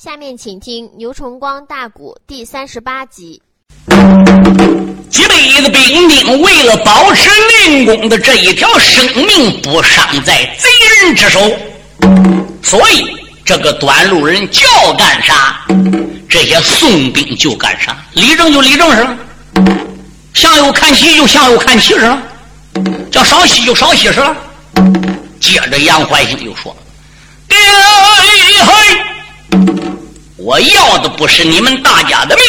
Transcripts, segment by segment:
下面请听牛崇光大鼓第三十八集。几辈子兵丁为了保持令公的这一条生命不伤在贼人之手，所以这个短路人叫干啥，这些宋兵就干啥。立正就立正是了，向右看齐就向右看齐是了，叫稍息就稍息是了。接着杨怀兴又说：“嘿，我要的不是你们大家的命。”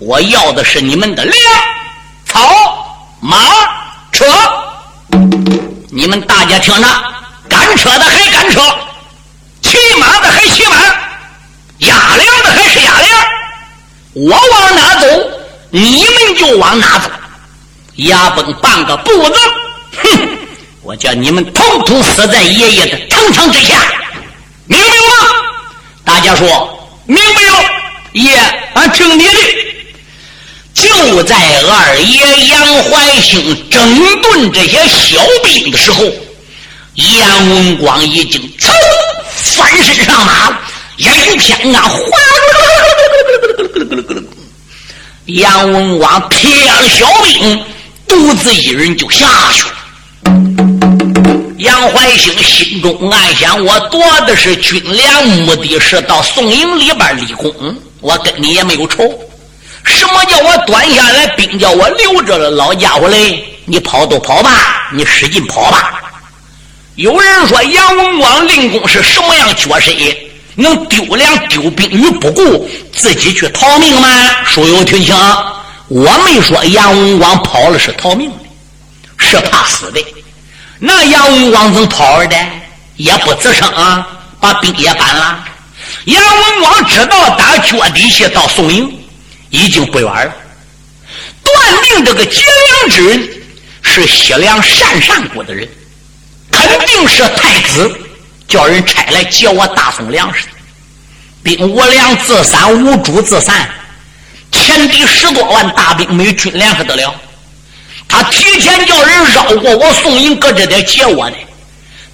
我要的是你们的粮、草、马、车。你们大家听着，赶车的还赶车，骑马的还骑马，压粮的还是压粮。我往哪走，你们就往哪走。压崩半个步子，哼！我叫你们统统死在爷爷的城墙之下，明白吗？大家说明白了？爷，俺听你的。就在二爷杨怀兴整顿这些小兵的时候，杨文广已经噌翻身上马，眼一偏啊，哗！杨文广撇了小兵，独自一人就下去。杨怀兴心中暗想：我夺的是军粮，目的是到宋营里边立功，我跟你也没有仇。什么叫我端下来兵叫我留着了？老家伙嘞，你跑都跑吧，你使劲跑吧。有人说杨文广令公是什么样角色？能丢粮丢兵于不顾，自己去逃命吗？书友听清，我没说杨文广跑了是逃命的，是怕死的。那杨文广怎跑的？也不吱声啊，把兵也搬了。杨文广知道打脚底下到宋营。已经不远了，断定这个劫粮之人是西凉鄯善国的人，肯定是太子叫人差来接我大宋粮食，兵无粮自散，无主自散，天敌十多万大兵没有军粮还得了？他提前叫人绕过我宋营，搁这点接我呢。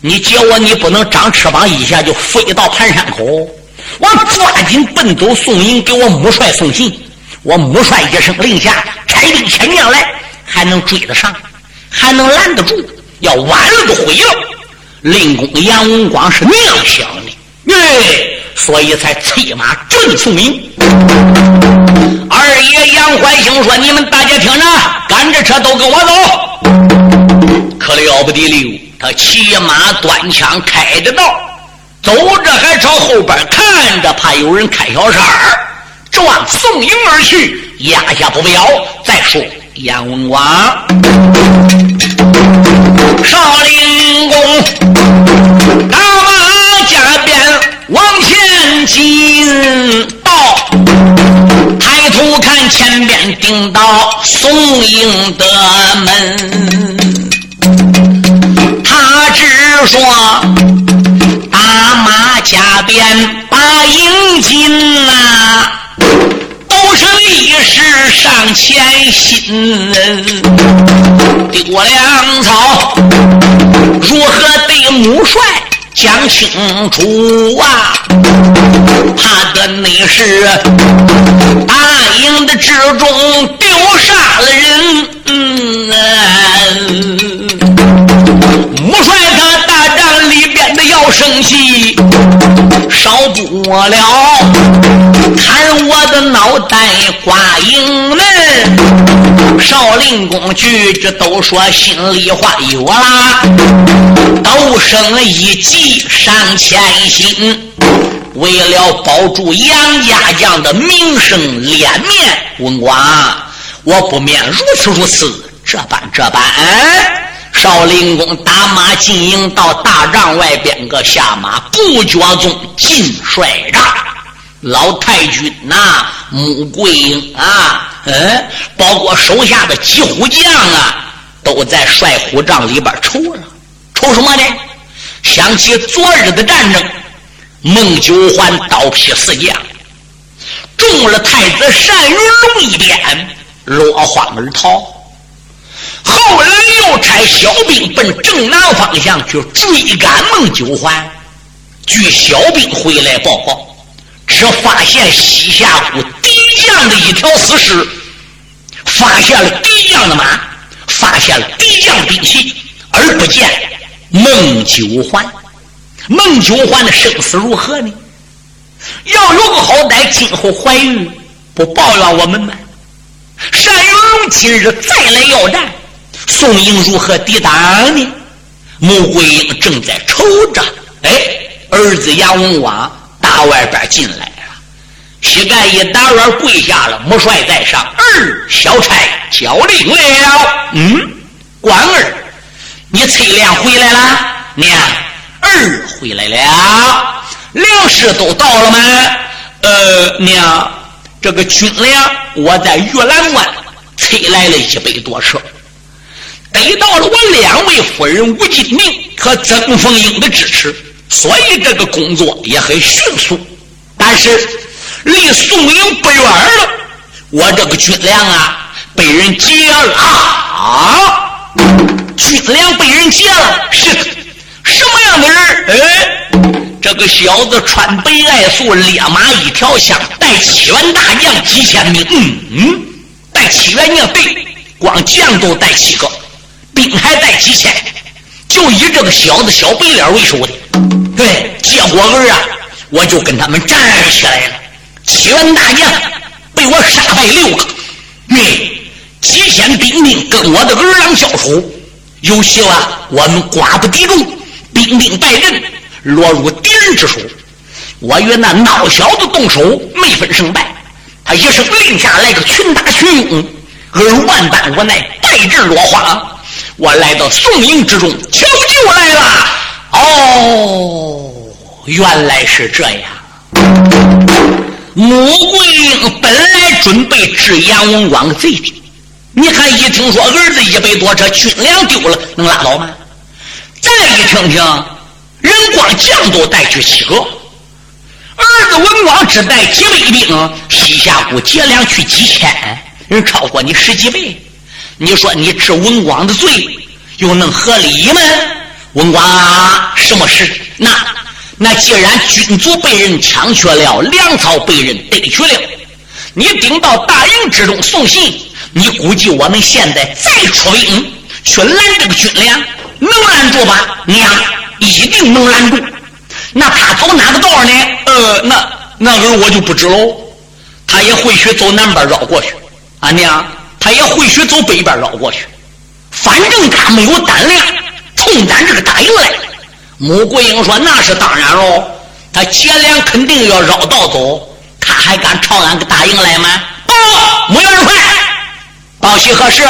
你接我，你不能长翅膀一下就飞到盘山口，我抓紧奔走宋营，给我母帅送信。我母帅一声令下，差兵千将来，还能追得上，还能拦得住。要晚了就毁了。令公杨文广是那样想的，哎，所以才催马追宋营。二爷杨怀兴说：“你们大家听着，赶着车都跟我走。”可了不得了，他骑马端枪开着道，走着还朝后边看着，怕有人开小差儿。直往宋营而去，压下不表。再说杨文广，少林公，前进，到抬头看前边顶到宋营的门，他只说打马加鞭把营进呐。都是历史上前心，丢粮草如何对母帅讲清楚啊？怕的你是大营的之中丢杀了人，母帅他大帐里边的要生气，少不了。看我的脑袋挂营门，少林公举这都说心里话，有啦，都生一计上千心，为了保住杨家将的名声脸面，文广，我不免如此如此，这般这般。少林公打马进营，到大帐外边个下马，不觉中进帅帐。老太君呐，穆桂英啊，嗯，包括手下的几虎将啊，都在帅虎帐里边愁了。愁什么呢？想起昨日的战争，孟九环刀劈四将，中了太子单云龙一鞭，落荒而逃。后来又差小兵奔正南方向去追赶孟九环，据小兵回来报告。只发现西夏国敌将的一条死尸，发现了敌将的马，发现了敌将兵器，而不见孟九环。孟九环的生死如何呢？要有个好歹，今后怀孕不抱怨我们吗？单云龙今日再来要战，宋英如何抵挡呢？穆桂英正在愁着，哎，儿子杨文广打外边进来了，膝盖一打软跪下了，穆帅在上，儿小差交令了。嗯，官儿，你崔亮回来了，娘。儿回来了，粮食都到了吗？呃，娘，这个军粮我在玉兰关催来了一百多车，得到了我两位夫人吴金明和曾凤英的支持，所以这个工作也很迅速。但是离宋营不远了，我这个军粮啊被人劫了啊！军粮被人劫了，是。什么样的人？哎，这个小子穿白爱素，烈马一条枪，带七员大将几千名。嗯嗯，带七员将，对，光将都带七个，兵还带几千，就以这个小子小白脸为首的。对，结果儿啊，我就跟他们战起来了。七员大将被我杀败六个，对，几千兵丁跟我的儿郎交手，有希望我们寡不敌众。兵丁败阵，落入敌人之手。我与那孬小子动手，没分胜败。他一声令下来个群打群拥，而万般无奈，败阵落荒。我来到宋营之中，求救来了。哦，原来是这样。穆桂英本来准备治杨文广的贼的，你看一听说儿子一百多车军粮丢了，能拉倒吗？再一听听，人光将都带去七个，儿子文广只带几百兵，西夏国劫粮去几千，人超过你十几倍。你说你治文广的罪，又能合理吗？文广什么事？那那既然军卒被人抢去了，粮草被人逮去了，你顶到大营之中送信，你估计我们现在再出兵去拦这个军粮？能拦住吧？娘，一定能拦住。那他走哪个道呢？呃，那那个我就不知喽。他也会去走南边绕过去。啊娘，他也会许走北边绕过去。反正他没有胆量冲咱这个大营来。穆桂英说：“那是当然喽。他劫粮肯定要绕道走，他还敢朝俺个大营来吗？”报，穆元帅，报喜何事？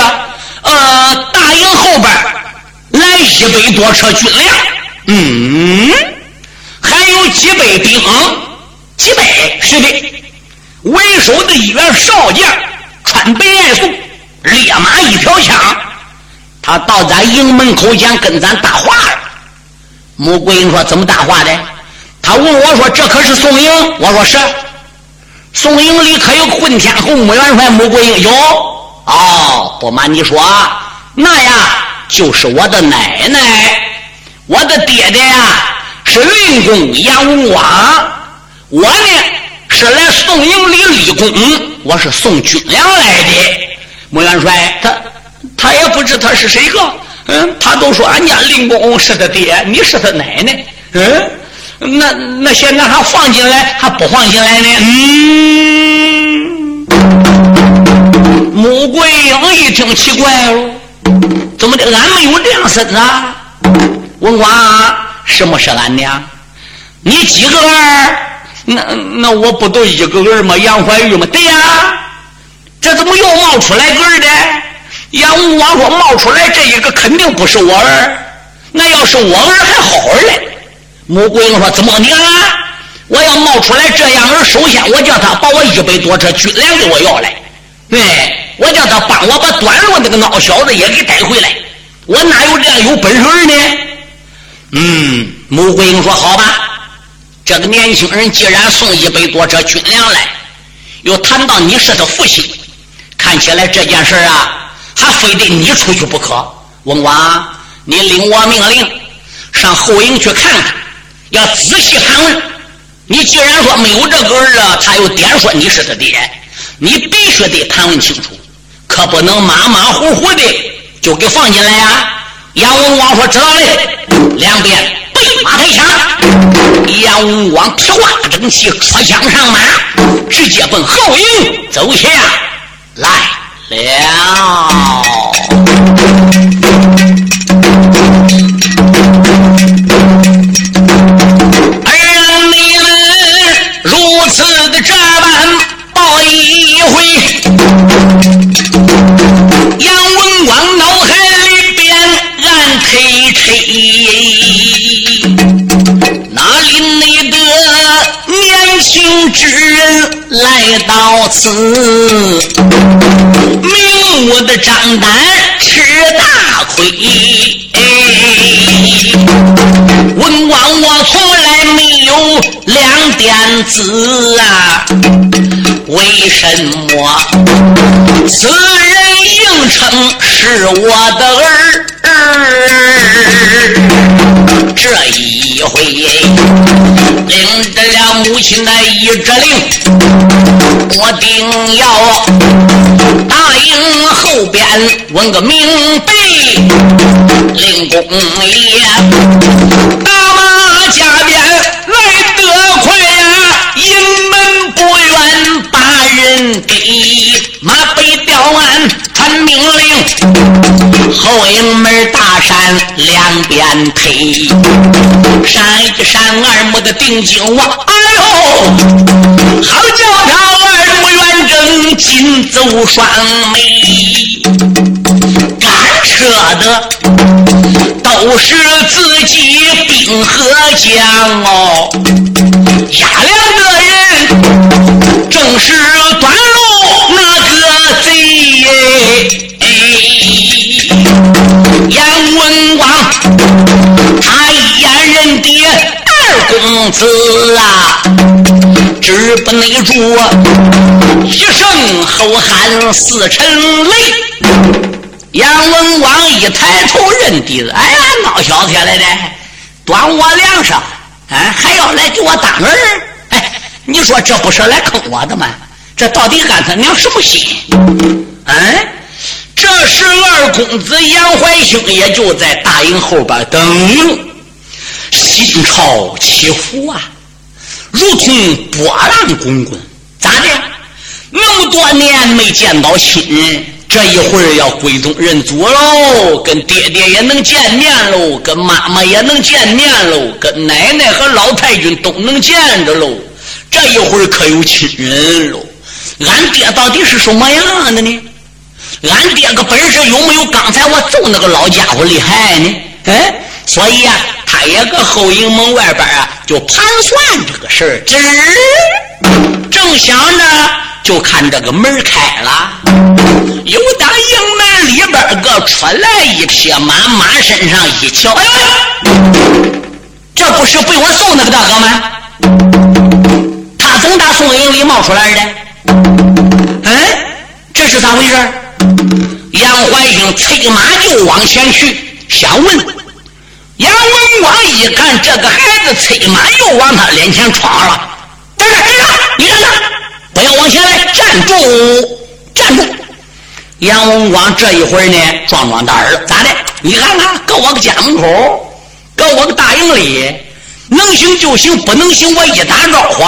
呃，大营后边。来一百多车军粮，嗯，还有几百兵，几百是的。为首的一员少将，穿白爱素，烈马一条枪，他到咱营门口前跟咱搭话了。穆桂英说：“怎么搭话的？”他问我说：“这可是宋营？”我说：“是。”宋营里可有混天侯穆元帅？穆桂英有。哦，不瞒你说，那呀。就是我的奶奶，我的爹爹呀是令公杨文广，我呢是来宋营里立功，我是送军粮来的。穆元帅，他他也不知他是谁个，嗯，他都说俺家令公是他爹，你是他奶奶，嗯，那那现在还放进来还不放进来呢？嗯，穆桂英一听奇怪了。怎么的？俺没有娘孙啊！文广，什么是俺娘？你几个儿？那那我不都一个儿吗？杨怀玉吗？对呀，这怎么又冒出来个儿的？杨文广说冒出来这一个肯定不是我儿。那要是我儿还好好嘞。穆桂英说怎么娘啊？我要冒出来这样儿，首先我叫他把我一百多车军粮给我要来。对。我叫他帮我把端路那个孬小子也给带回来，我哪有这样有本事呢？嗯，穆桂英说：“好吧，这个年轻人既然送一百多车军粮来，又谈到你是他父亲，看起来这件事啊，还非得你出去不可。文广，你领我命令，上后营去看看，要仔细盘问，你既然说没有这个儿啊，他又点说你是他爹，你必须得盘问清楚，可不能马马虎虎的就给放进来呀。杨文广说：“知道嘞。”两边备马抬枪，杨文广提挂整齐，出枪上马，直接奔后营走下来了二人你们如此的这般抱一回杨文王脑海里边蓝 kk 哪里没得年轻知来到此，明目的张胆吃大亏。文王我从来没有两点子啊，为什么此人应称是我的儿？这一回领着了母亲的一指令，我定要答应后边问个明白。令公爷打马加鞭营门大山两边推，山一山二目的定睛望，哎呦，好叫他二目圆睁，紧走双眉。射的都是自己兵和将哦，不内住一声吼喊似沉雷。杨文广一抬头认弟子，哎呀，孬小子来的，端我梁上，啊，还要来给我当儿？哎，你说这不是来坑我的吗？这到底安他娘什么心？哎，这时二公子杨怀兴也就在大营后边等，心潮起伏啊，如同波浪滚滚。咋的？那么多年没见到亲人。这一会儿要归宗认祖喽，跟爹爹也能见面喽，跟妈妈也能见面喽，跟奶奶和老太君都能见着喽。这一会儿可有亲人喽。俺爹到底是什么样的呢？俺爹个本事有没有刚才我揍那个老家伙厉害呢？哎，所以呀，他也搁后营门外边啊，就盘算这个事儿。吱，正想着。就看这个门开了，有打营门里边个出来一匹马，马身上一瞧，哎呦，这不是被我送那个大哥吗？他从大宋营里冒出来的，哎，这是咋回事？杨怀兴催马就往前去，想问杨文广一看这个孩子催马又往他脸前闯了，等等等等，你看看。不要往前来，站住！站住！杨文广这一会儿呢，壮壮胆儿了，咋的？你看看，搁我个家门口，搁我个大营里，能行就行，不能行，我一打招呼，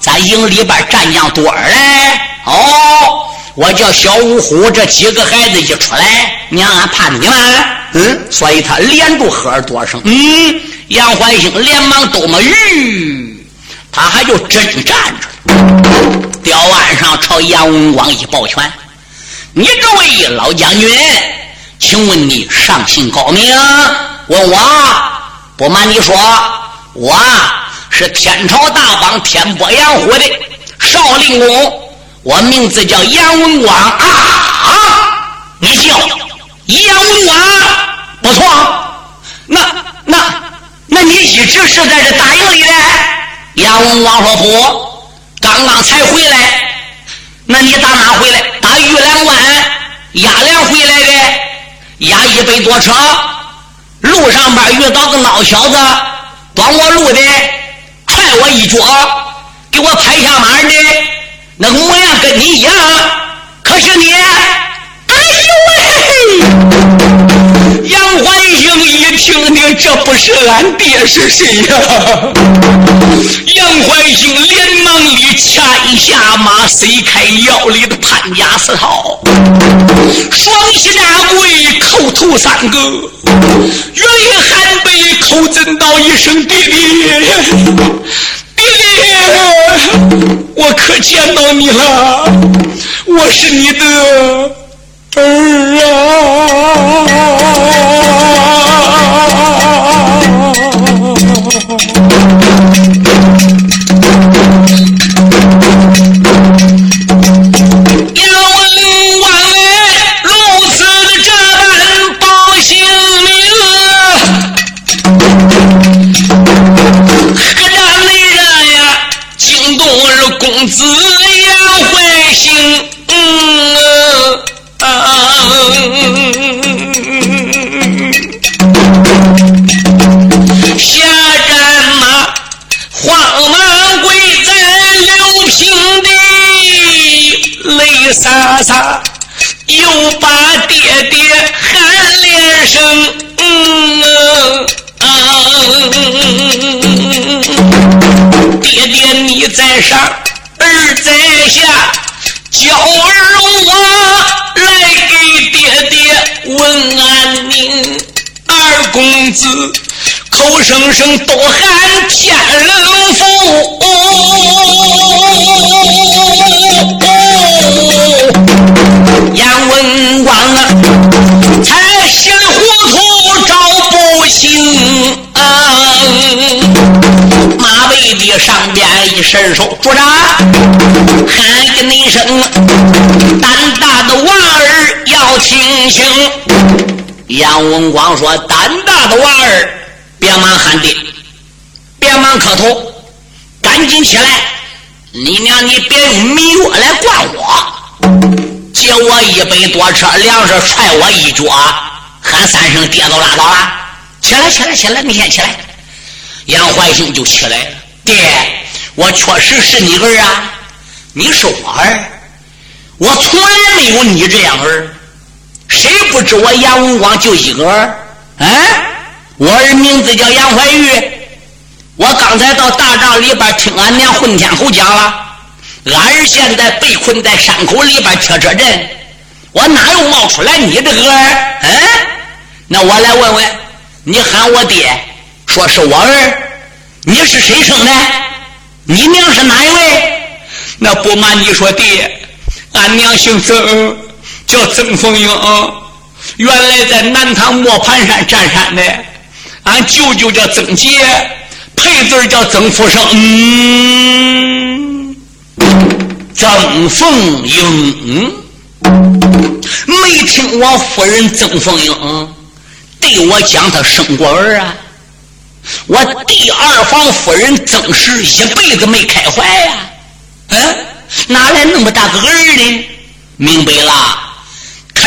咱营里边战将多儿嘞。哦，我叫小五虎，这几个孩子一出来，娘俺怕你们，嗯，所以他连住喝了多声。嗯，杨怀兴连忙都没吁，他还就真站着。吊案上朝杨文广一抱拳：“你这位老将军，请问你上姓高明？问我不瞒你说，我是天朝大邦天波杨虎的少林公，我名字叫杨文广啊啊！你叫杨文广，不错。那那那你一直是在这大营里的？杨文广说不。”刚刚才回来，那你打哪回来？打玉兰关押粮回来的，押一百多车。路上边遇到个孬小子，端我路的，踹我一脚，给我拍下马的，那个模样跟你一样。可是你，哎呦喂！杨怀兴一听听，这不是俺爹是谁呀？杨怀兴连忙里掐一下马，塞开腰里的潘家四套，双膝大跪，叩头三个，愿意喊背，口尊道一声爹爹，爹，我可见到你了，我是你的儿啊！我的公子要回心。嗯。声声都喊天福。杨文广啊，才稀里糊涂找不清。马背的上边一伸手，住着喊一声：“胆大的娃儿要清醒。”杨文广说：“胆大的娃儿，忙喊爹，别忙磕头，赶紧起来！你娘，你别用迷药来灌我。”借我一百多车粮食，踹我一脚，喊三声爹都拉倒了。起来，起来，起来！你先起来。杨怀兴就起来了。爹，我确实是你儿啊，你是我儿，我从来没有你这样儿。谁不知我杨文广就一个儿？啊，我儿名字叫杨怀玉。我刚才到大帐里边听俺娘混天侯讲了。俺儿现在被困在山口里边铁车阵，我哪又冒出来你这个儿？嗯，那我来问问，你喊我爹，说是我儿，你是谁生的？你娘是哪一位？那不瞒你说，爹，俺娘姓曾，叫曾凤英，原来在南唐磨盘山占山的。俺舅舅叫曾杰，配字叫曾福生。嗯。曾凤英，没听我夫人曾凤英对我讲，她生过儿啊。我第二房夫人曾氏一辈子没开怀呀，嗯，哪来那么大个儿呢？明白了，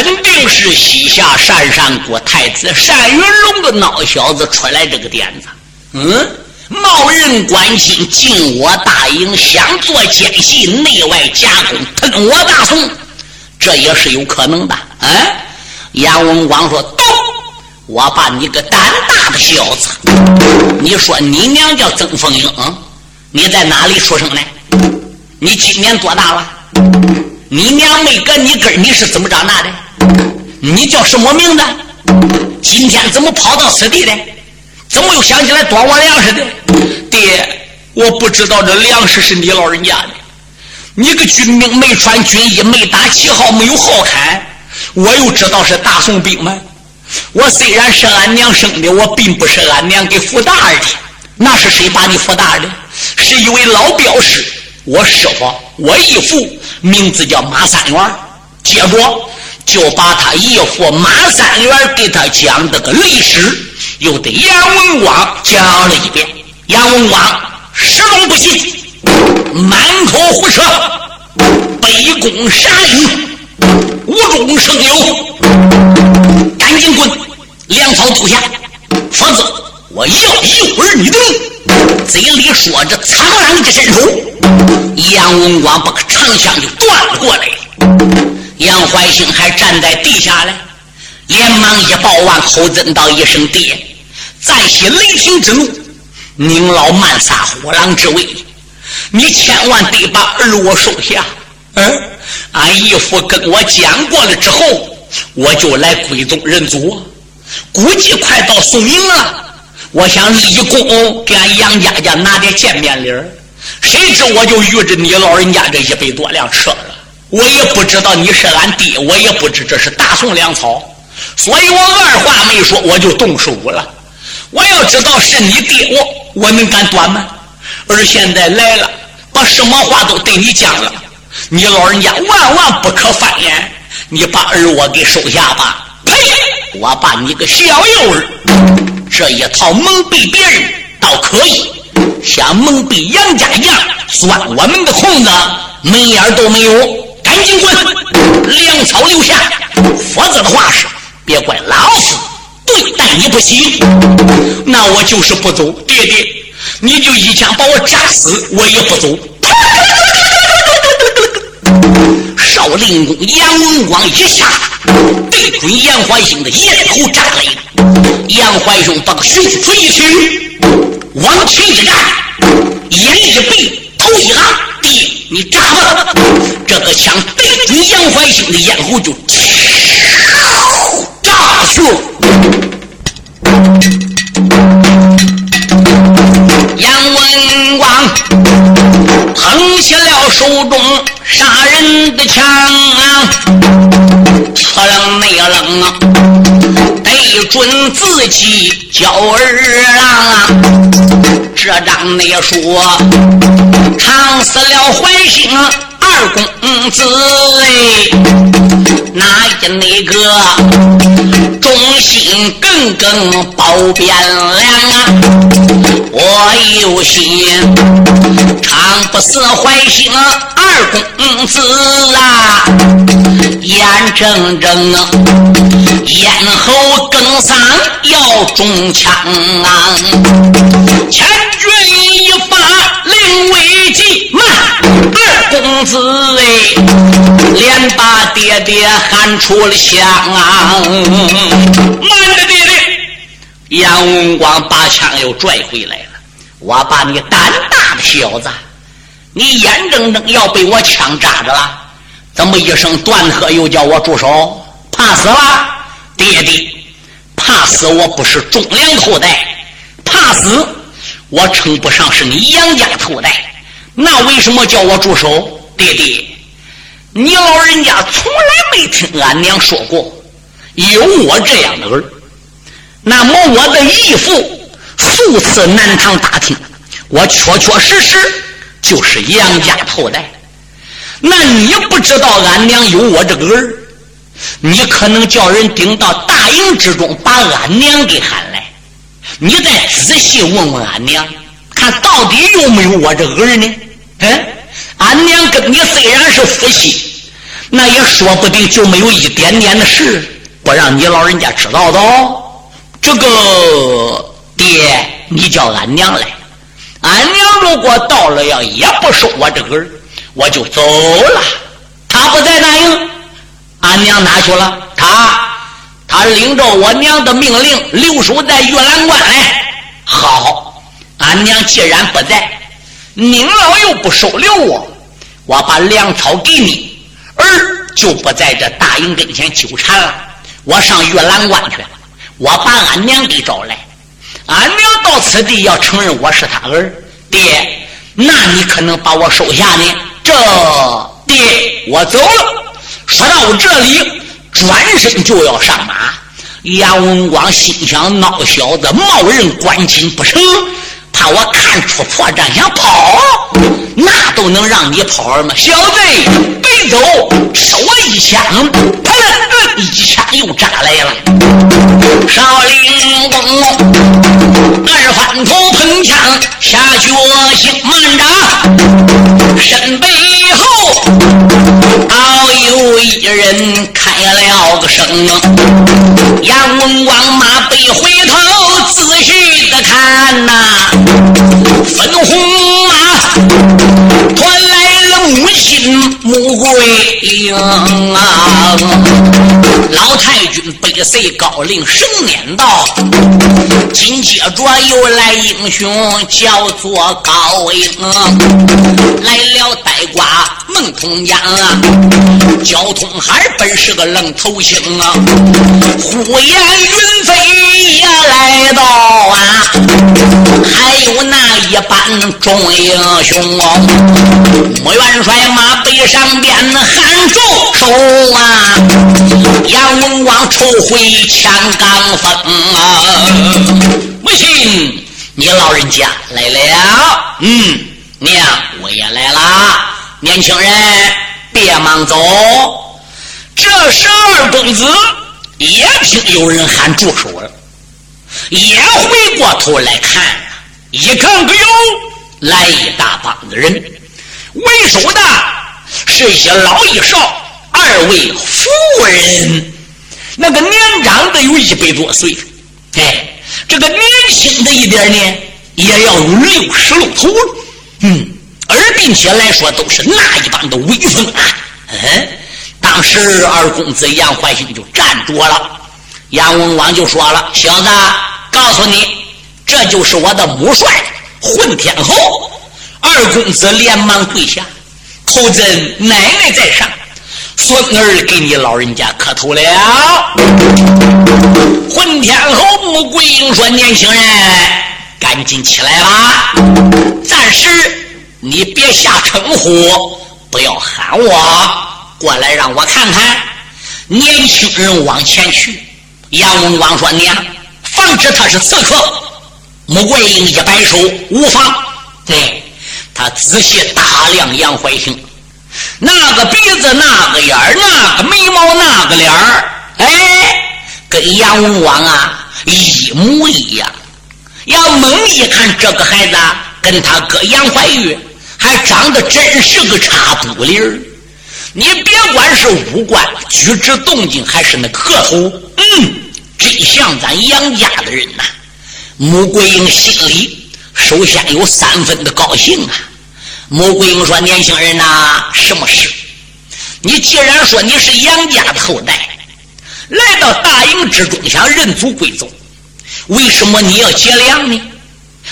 肯定是西夏单善国太子单云龙的孬小子出来这个点子，嗯。冒人关心进我大营，想做奸细，内外夹攻，吞我大宋，这也是有可能的。啊！杨文广说：“懂，我把你个胆大的小子！你说你娘叫曾凤英，你在哪里出生的？你今年多大了？你娘没搁你根你是怎么长大的？你叫什么名字？今天怎么跑到此地的？”怎么又想起来夺我粮食的？爹，我不知道这粮食是你老人家的。你个军兵没穿军衣，没打旗号，没有号坎，我又知道是大宋兵吗？我虽然是俺娘生的，我并不是俺娘给扶大的。那是谁把你扶大的？是一位老镖师，我师傅，我义父，名字叫马三元。接着就把他义父马三元给他讲这个历史。又对杨文广讲了一遍，杨文广始终不信，满口胡扯，卑躬杀鹰，无中生有，赶紧滚，粮草丢下，否则我要一会儿你的命！嘴里说着“苍狼”之身手，杨文广把个长枪就断了过来。杨怀兴还站在地下嘞，连忙一抱腕，口尊道一声“爹”，再起雷霆之怒，宁老慢撒虎狼之威，你千万得把儿我收下。嗯，俺义父跟我讲过了之后，我就来归宗认祖。估计快到宋营了，我想立功给俺杨家家拿点见面礼儿。谁知我就遇着你老人家这一百多辆车了。我也不知道你是俺爹，我也不知这是大宋粮草，所以我二话没说，我就动手了。我要知道是你爹，我我能敢短吗？而现在来了，把什么话都对你讲了，你老人家万万不可翻眼。你把儿我给收下吧。呸！我把你个小幼儿，这一套蒙蔽别人倒可以，像蒙蔽杨家一样钻我们的空子，门眼都没有。赶紧滚！粮草留下，否则的话是别怪老夫对待你不起。那我就是不走，爹爹，你就一枪把我扎死，我也不走。少林公杨文广一下对准杨怀兴的咽喉扎了一个，杨怀兄把个胸脯一曲，往前一站，眼一闭，头一昂，爹。你扎吧！枪对准杨怀兴的咽喉就炸去。杨文广捧起了手中杀人的枪啊，特冷内冷啊，对准自己叫儿郎啊。这张内说，烫死了怀兴二公子哎，哪一那个忠心耿耿保边良啊？我有心常不死怀兴二公子啊，眼睁睁啊，咽喉梗嗓要中枪啊，千。军连把爹爹喊出了响啊！慢着，爹爹！杨文广把枪又拽回来了。我把你胆大的小子，你眼睁睁要被我枪扎着了，怎么一声断喝又叫我住手？怕死了？爹爹，怕死我不是忠良后代，怕死。我称不上是你杨家后代，那为什么叫我住手？爹爹，你老人家从来没听俺娘说过有我这样的儿。那么我的义父数次南唐打听，我确确实实就是杨家后代。那你不知道俺娘有我这个儿，你可能叫人顶到大营之中，把俺娘给喊来。你再仔细问问俺娘，看到底有没有我这个儿呢？嗯，俺娘跟你虽然是夫妻，那也说不定就没有一点点的事不让你老人家知道的哦。这个爹，你叫俺娘来，俺娘如果到了要也不收我这个儿，我就走了。他不在那营，俺娘哪去了？他。他领着我娘的命令留守在玉兰关来。好，俺娘既然不在，您老又不收留我，我把粮草给你，儿就不在这大营跟前纠缠了。我上玉兰关去了，我把俺娘给找来。俺娘到此地要承认我是他儿，爹，那你可能把我收下呢？这爹，我走了。说到这里。转身就要上马，杨文广心想：孬小子，冒认官亲不成，怕我看出破绽想跑，那都能让你跑吗？小子，别走！收我一枪，砰！一枪又扎来了。少林公二翻头碰枪下决心，慢着，身背后好有一人开了个声。杨文广马背回头仔细的看呐，粉红马传来了母亲穆桂英啊！老太君百岁高龄生年道，紧接着又来英雄叫做高英，来了呆瓜孟通江啊！交通孩本是个愣头青啊，虎眼云飞也来到啊！还有那一班众英雄哦！穆元帅马背上边喊住手啊！杨文广抽回枪钢锋啊！不信你老人家来了，嗯，娘我也来了。年轻人别忙走。这时二公子也听有人喊住手了，也回过头来看，一看可有来一大帮子人，为首的是一些老一少。二位夫人，那个年长的有一百多岁，哎，这个年轻的一点呢，也要有六十露头了。嗯，而并且来说，都是那一帮的威风啊。嗯，当时二公子杨怀兴就站住了，杨文广就说了：“小子，告诉你，这就是我的母帅混天侯。”二公子连忙跪下，叩尊奶奶在上。孙儿给你老人家磕头了。混天侯穆桂英说：“年轻人，赶紧起来吧！暂时你别下称呼，不要喊我，过来让我看看。”年轻人往前去。杨文广说：“娘，防止他是刺客。”穆桂英一摆手：“无妨。”对他仔细打量杨怀兴。那个鼻子，那个眼儿，那个眉毛，那个脸儿，哎，跟杨文广啊一模一样。要猛一看，这个孩子跟他哥杨怀玉还长得真是个差不离儿。你别管是五官、举止、动静，还是那个头，嗯，真像咱杨家的人呐。穆桂英心里首先有三分的高兴啊。穆桂英说：“年轻人呐，什么事？你既然说你是杨家的后代，来到大营之中想认祖归宗，为什么你要结粮呢？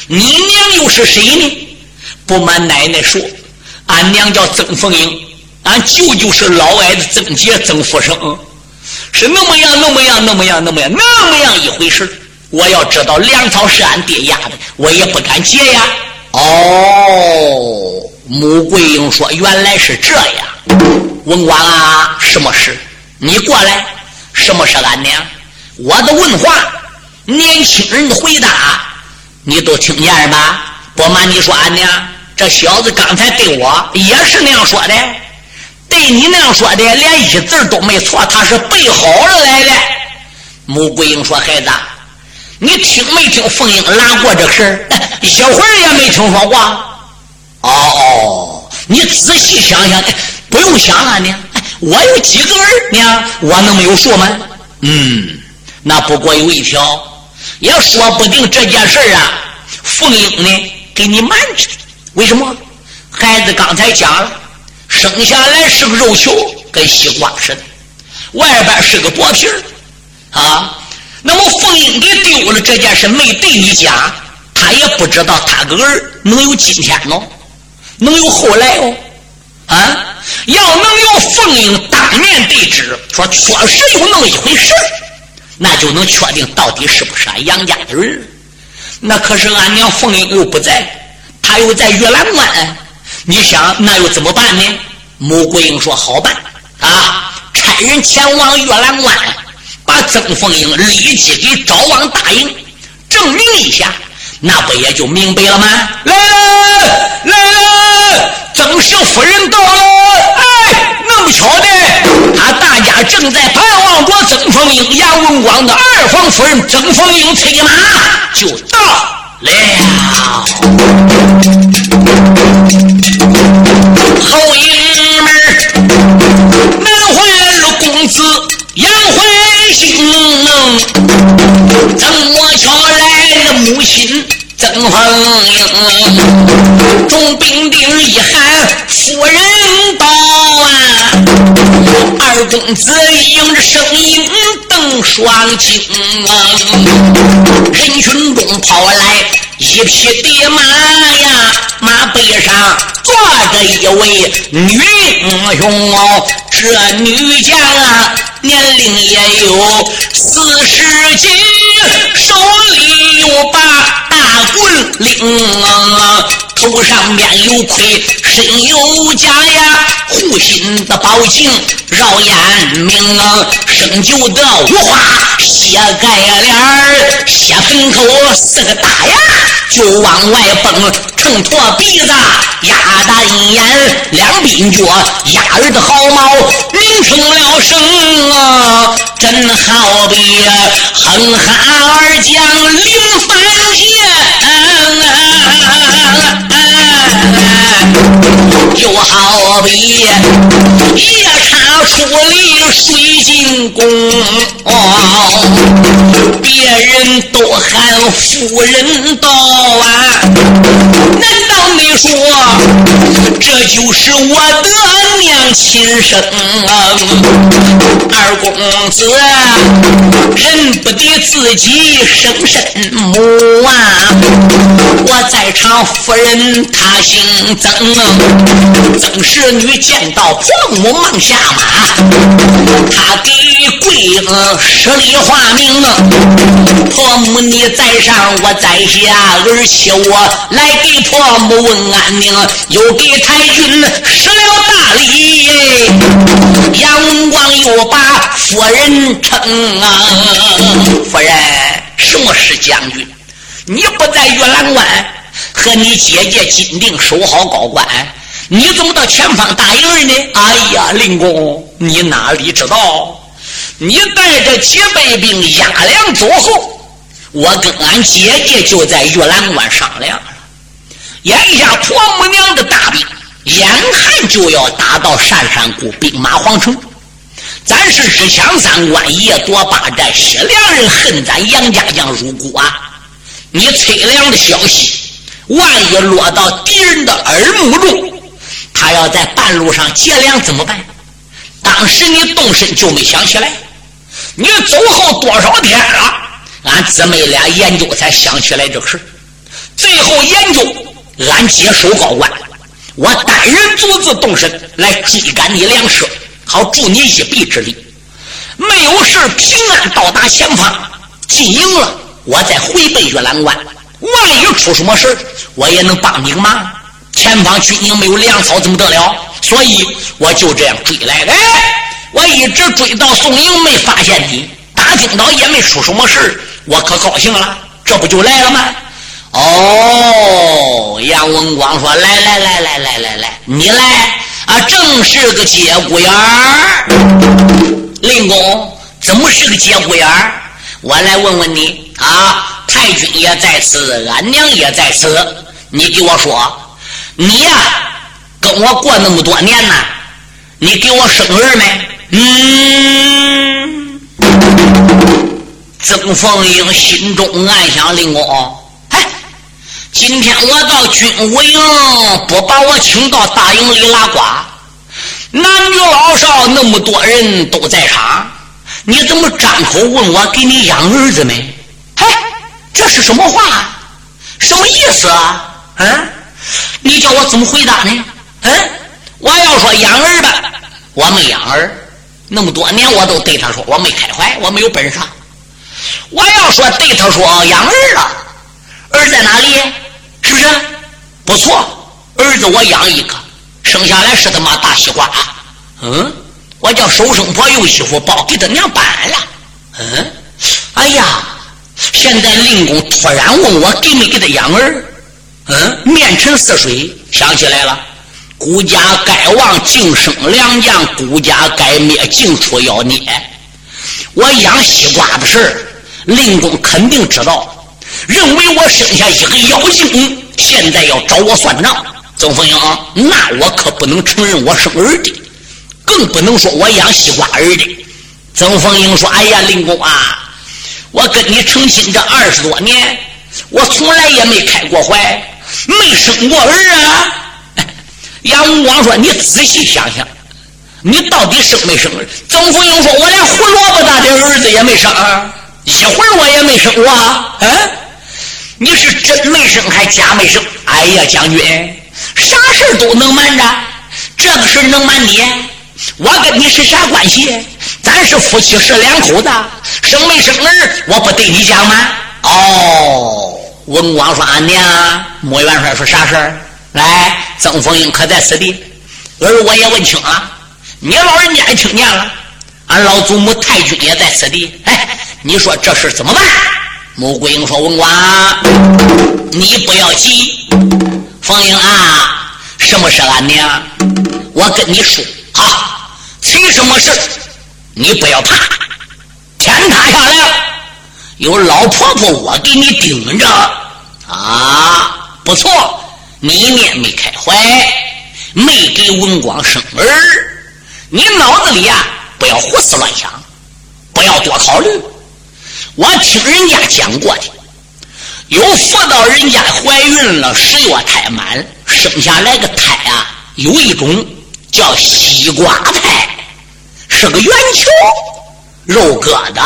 你娘又是谁呢？不瞒奶奶说，俺娘叫曾凤英，俺舅舅是老矮子曾杰曾福生，是那么样那么样那么样那么样那么样一回事我要知道粮草是俺爹压的，我也不敢劫呀。哦。”穆桂英说：“原来是这样，文广啊，什么事？你过来，什么是俺娘？我的问话，年轻人的回答，你都听见了吧？不瞒你说，俺娘，这小子刚才对我也是那样说的，对你那样说的，连一字都没错，他是背好了来的。”穆桂英说：“孩子，你听没听凤英拉过这事儿？一会儿也没听说过。”哦哦，你仔细想想，不用想啊，呢，我有几个儿，呢，我能没有数吗？嗯，那不过有一条，也说不定这件事啊，凤英呢给你瞒着。为什么？孩子刚才讲了，生下来是个肉球，跟西瓜似的，外边是个薄皮儿啊。那么凤英给丢了这件事没对你讲，他也不知道他个儿能有今天呢。能有后来哦，啊！要能有凤英当面对质，说确实有那么一回事，那就能确定到底是不是俺杨家的人。那可是俺娘凤英又不在，她又在月兰关，你想那又怎么办呢？穆桂英说：“好办啊，差人前往月兰关，曾凤英立即给昭王大营，证明一下。”那不也就明白了吗？来了，来了，曾氏夫人到了。哎，那么巧的，他大家正在盼望着曾凤英、杨文广的二房夫人曾凤英催马就到了。后营怎么巧来了母亲？曾凤英，众兵丁一喊：“夫人到！”二公子迎着声音瞪双睛，人群中跑来一匹的马呀，马背上坐着一位女英雄哦，这女将啊，年龄也有四十几，手里有把棍领。头上面有盔，身有甲呀，护心的宝镜绕眼明，生就的五花血盖脸儿，血盆口四个大牙就往外蹦，秤砣鼻子鸭蛋眼，两鬓角鸭儿的毫毛拧成了绳啊，真好比哼哈儿将林翻天。就好比夜叉出离水晶宫，别人都喊夫人到啊，难道你说这就是我的娘亲生？二公子认不得自己生身母啊！我在场夫人她姓曾。曾侍女见到婆母忙下马，她给桂英施礼化名。婆母你在上，我在下，而且我来给婆母问安宁，又给太君施了大礼。杨文广又把夫人称啊，夫人，什么是将军？你不在玉兰关和你姐姐金定守好高关？你怎么到前方打营儿呢？哎呀，林公，你哪里知道？你带着几百兵压粮走后，我跟俺姐姐就在玉兰关商量了。眼下婆母娘的大兵眼看就要打到单山谷兵马皇城，咱是日抢三关，夜夺八寨，西凉人恨咱杨家将入骨啊！你催粮的消息，万一落到敌人的耳目中。他要在半路上劫粮怎么办？当时你动身就没想起来，你走后多少天了？俺姊妹俩研究才想起来这个事最后研究，俺接手高关，我单人独自动身来追赶你粮食，好助你一臂之力。没有事，平安到达前方，进营了，我再回奔月兰关。万一出什么事我也能帮你个忙。前方军营没有粮草，怎么得了？所以我就这样追来。哎，我一直追到宋营，没发现你，打听到也没出什么事我可高兴了。这不就来了吗？哦，杨文广说：“来来来来来来来，你来啊，正是个节骨眼儿。林公，怎么是个节骨眼儿？我来问问你啊，太君也在此，俺娘也在此，你给我说。”你呀，跟我过那么多年呢，你给我生儿没？嗯，曾凤英心中暗想：令公，哎，今天我到军务营，不把我请到大营里拉呱，男女老少那么多人都在场，你怎么张口问我给你养儿子没？这是什么话？什么意思啊？嗯？你叫我怎么回答呢？嗯，我要说养儿吧，我没养儿，那么多年我都对他说我没开怀，我没有本事。我要说对他说养儿了，儿在哪里？是不是？不错，儿子我养一个，生下来是他妈大西瓜。嗯，我叫收生婆用衣服包给他娘搬了。嗯，哎呀，现在令公突然问我给没给他养儿。嗯，面沉似水，想起来了。孤家该亡，净生良将；孤家该灭，净出妖孽。我养西瓜的事令公肯定知道，认为我生下一个妖精，现在要找我算账。曾凤英，那我可不能承认我生儿的，更不能说我养西瓜儿的。曾凤英说：“哎呀，令公啊，我跟你成亲这二十多年，我从来也没开过怀。”没生过儿啊！杨文广说：“你仔细想想，你到底生没生？曾福英说：“我连胡萝卜大的儿子也没生，一会儿我也没生过。”嗯，你是真没生还假没生？哎呀，将军，啥事都能瞒着，这个事能瞒你？我跟你是啥关系？咱是夫妻，是两口子，生没生儿，我不对你讲吗？哦，文光说：“俺娘。”穆元帅说：“啥事儿？”来，曾凤英可在此地，儿我也问清了。你老人家也听见了，俺老祖母太君也在此地。哎，你说这事怎么办？穆桂英说：“文官，你不要急。凤英啊，什么事？俺娘，我跟你说啊，提什么事？你不要怕。天塌下来了，有老婆婆我给你顶着啊，不错，你面没开怀，没给文光生儿。”你脑子里呀，不要胡思乱想，不要多考虑。我听人家讲过的，有妇道人家怀孕了，十月胎满，生下来个胎啊，有一种叫西瓜胎，是个圆球，肉疙瘩。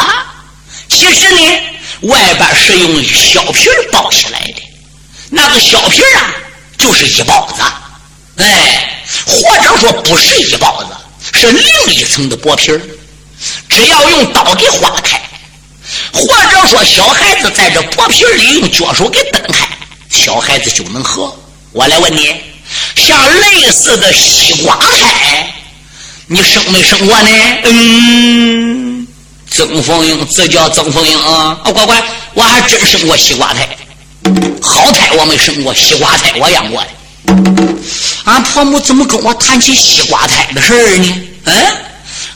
其实呢，外边是用小皮包起来的，那个小皮啊，就是一包子，哎，或者说不是一包子。是另一层的薄皮，只要用刀给划开，或者说小孩子在这薄皮里用脚手给蹬开，小孩子就能喝。我来问你，像类似的西瓜胎，你生没生过呢？嗯，曾凤英，这叫曾凤英啊！啊，乖乖，我还真生过西瓜胎，好胎我没生过，西瓜胎我养过的。俺婆母怎么跟我谈起西瓜胎的事儿呢？嗯，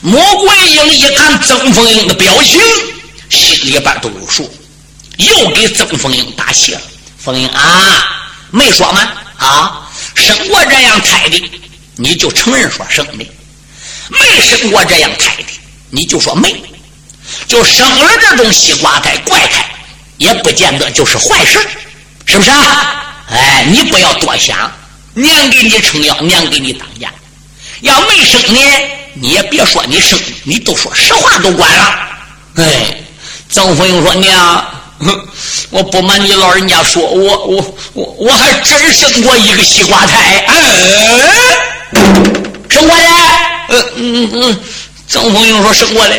魔鬼英一看曾凤英的表情，心里边都有数，又给曾凤英打气了。凤英啊，没说吗？啊，生过这样胎的，你就承认说生的；没生过这样胎的，你就说没。就生了这种西瓜胎怪胎，也不见得就是坏事，是不是啊？哎，你不要多想。娘给你撑腰，娘给你当家。要没生呢，你也别说你生，你都说实话都管了。哎，曾凤英说：“娘，我不瞒你老人家说，我我我我还真生过一个西瓜胎。生过的？嗯嗯嗯。曾凤英说生过的，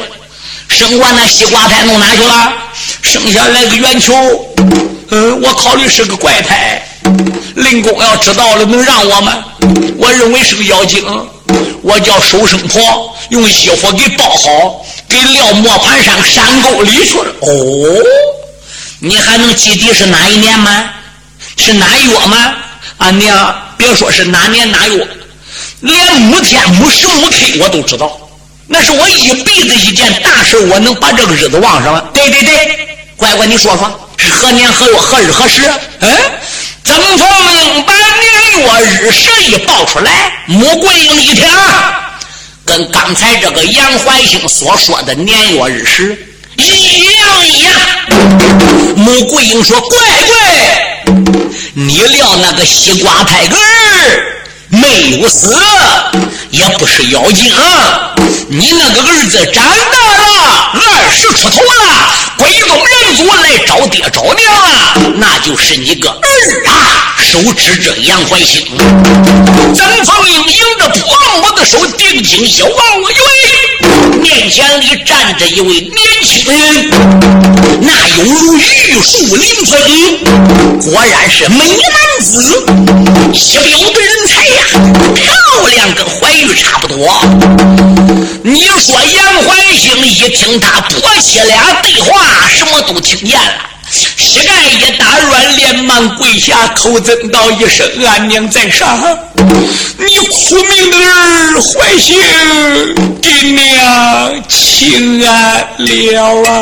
生过那西瓜胎弄哪去了？生下来个圆球。嗯，我考虑是个怪胎。”林公要知道了，能让我吗？我认为是个妖精。我叫收生婆，用衣服给包好，给撂磨盘上山沟里去了。哦，你还能记得是哪一年吗？是哪月吗？啊娘，别说是哪年哪月，连五天五十、五 K 我都知道。那是我一辈子一件大事，我能把这个日子忘上了？对对对，乖乖，你说说是何年何月何日何时？嗯。曾凤把年月日时一报出来，穆桂英一听，跟刚才这个杨怀兴所说的年月日时一样一样。穆桂英说：“乖乖，你料那个西瓜胎根儿。”没有死，也不是妖精。你那个儿子长大了，二十出头了，归宗人祖来找爹找娘，那就是你个儿啊！手指着杨怀兴，曾凤英迎着婆母的手，定睛一望，我以为面前里站着一位年轻人，那犹如玉树临风，果然是美男子，一流的人才。呀漂亮，跟怀玉差不多。你说杨怀兴一听他婆媳俩对话，什么都听见了，膝盖一打软，连忙跪下，口尊道一声：“俺娘在上，你苦命的儿怀兴给娘请安了啊！”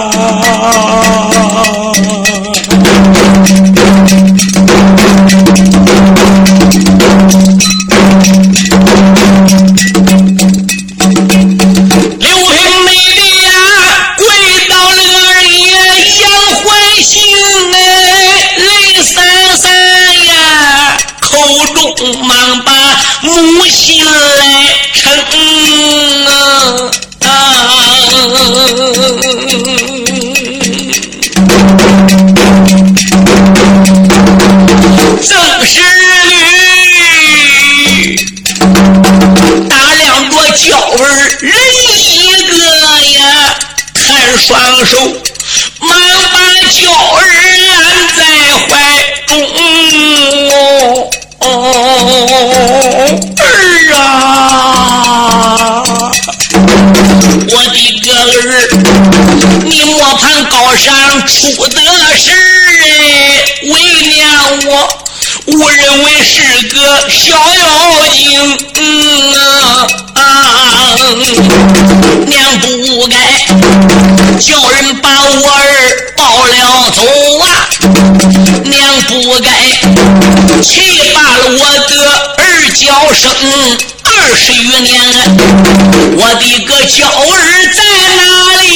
生二十余年，我的个娇儿在哪里？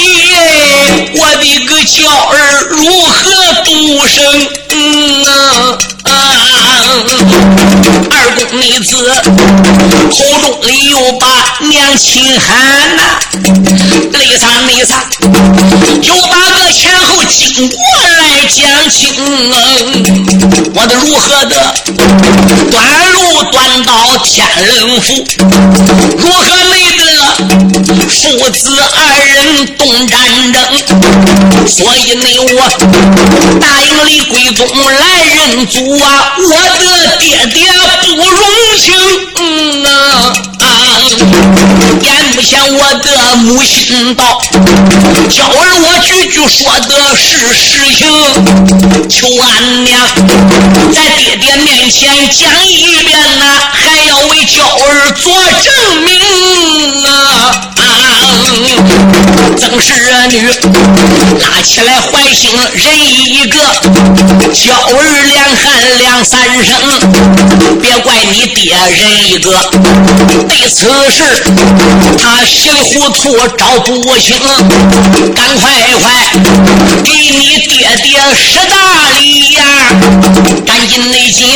我的个娇儿如何独生？嗯啊！二公妹子口中里又把娘亲喊呐，泪洒泪洒，就把个前后经过来讲清。我的如何的端到天人府，如何没得父子二人动战争？所以呢，我答应李桂宗来认祖啊，我。的爹爹不容情，嗯啊，眼不见我的母亲道，娇儿我句句说的是实情，求俺娘在爹爹面前讲一遍呐，叫儿作证曾氏女拉起来怀心人一个，娇儿两喊两三声，别怪你爹人一个。对此事他稀里糊涂找不清，赶快快给你爹爹施大礼呀！赶紧内紧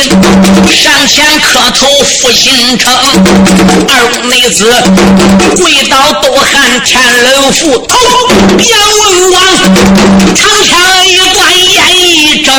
上前磕头负心称，二公妹子跪倒都喊天人父头，杨文王长枪一断眼一睁！